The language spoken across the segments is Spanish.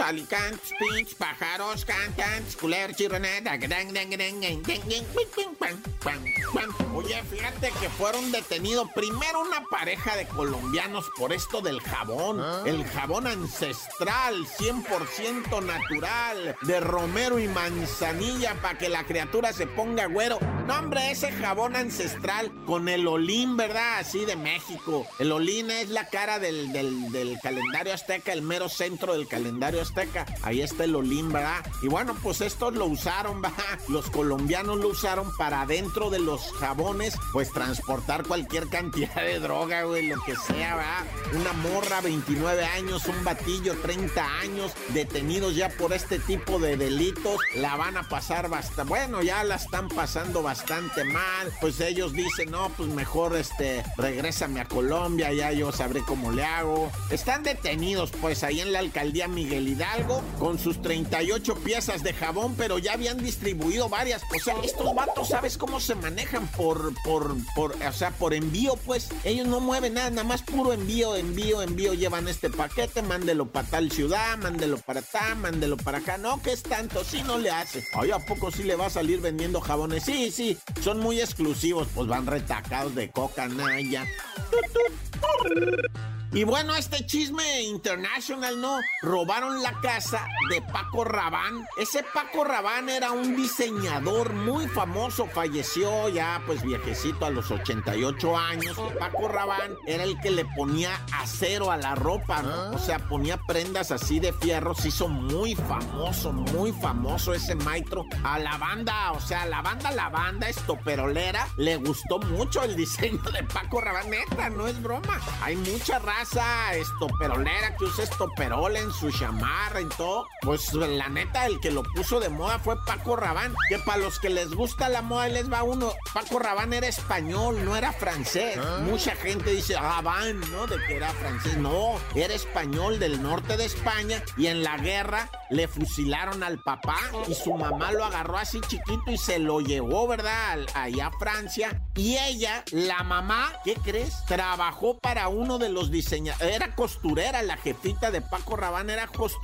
alicantes, pinch, pájaros, cantantes, culer, pam. Oye, fíjate que fueron detenidos primero una pareja de colombianos por esto del jabón. El jabón ancestral, 100% natural, de romero y manzanilla para que la criatura se ponga güero. No, hombre, ese jabón ancestral con el olín, ¿verdad? Así de México. El olín es la cara del, del, del calendario azteca, el mero centro del calendario azteca. Ahí está el ¿verdad? Y bueno, pues estos lo usaron, ¿verdad? Los colombianos lo usaron para dentro de los jabones, pues transportar cualquier cantidad de droga, güey, lo que sea, ¿verdad? Una morra, 29 años, un batillo, 30 años, detenidos ya por este tipo de delitos. La van a pasar bastante, bueno, ya la están pasando bastante mal. Pues ellos dicen, no, pues mejor, este, regrésame a Colombia, ya yo sabré cómo le hago. Están detenidos, pues, ahí en la alcaldía Miguel Hidalgo, con sus 38 piezas de jabón, pero ya habían distribuido varias. O sea, estos vatos, ¿sabes cómo se manejan? Por, por, por, o sea, por envío, pues. Ellos no mueven nada, nada más puro envío, envío, envío. Llevan este paquete, mándelo para tal ciudad, mándelo para acá, mándelo para acá. No, que es tanto, sí no le hace. Ay, ¿a poco sí le va a salir vendiendo jabones? Sí, sí, son muy exclusivos, pues van retacados de coca, naya. Y bueno, este chisme international, ¿no? Robaron la casa de Paco Rabán. Ese Paco Rabán era un diseñador muy famoso, falleció ya pues viejecito a los 88 años. Paco Rabán era el que le ponía acero a la ropa, ¿no? O sea, ponía prendas así de fierro. Se hizo muy famoso, muy famoso ese maestro. A la banda, o sea, a la banda, la banda estoperolera, le gustó mucho el diseño de Paco Rabán. Neta, no es broma. Hay mucha raza estoperolera que usa estoperol en su chamarra todo. Pues la neta, el que lo puso de moda fue Paco Rabán. Que para los que les gusta la moda, les va uno. Paco Rabán era español, no era francés. Mucha gente dice Rabán, ¿no? De que era francés. No, era español del norte de España y en la guerra le fusilaron al papá y su mamá lo agarró así chiquito y se lo llevó, ¿verdad? Allá a Francia. Y ella, la mamá, ¿qué crees? Trabajó para uno de los diseñadores era costurera, la jefita de Paco Rabán era costurera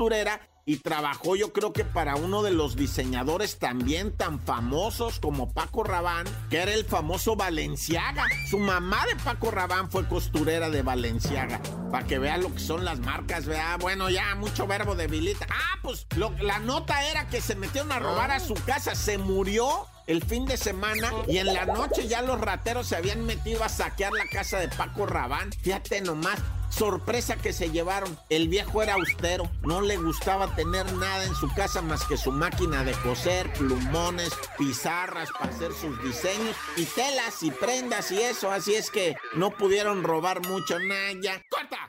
y trabajó yo creo que para uno de los diseñadores también tan famosos como Paco Rabán, que era el famoso Valenciaga. Su mamá de Paco Rabán fue costurera de Valenciaga. Para que vea lo que son las marcas, vea. Bueno, ya mucho verbo debilita. Ah, pues la nota era que se metieron a robar a su casa, se murió el fin de semana y en la noche ya los rateros se habían metido a saquear la casa de Paco Rabán. Fíjate nomás, sorpresa que se llevaron. El viejo era austero, no le gustaba tener nada en su casa más que su máquina de coser, plumones, pizarras para hacer sus diseños y telas y prendas y eso. Así es que no pudieron robar mucho, Naya. ¡Corta!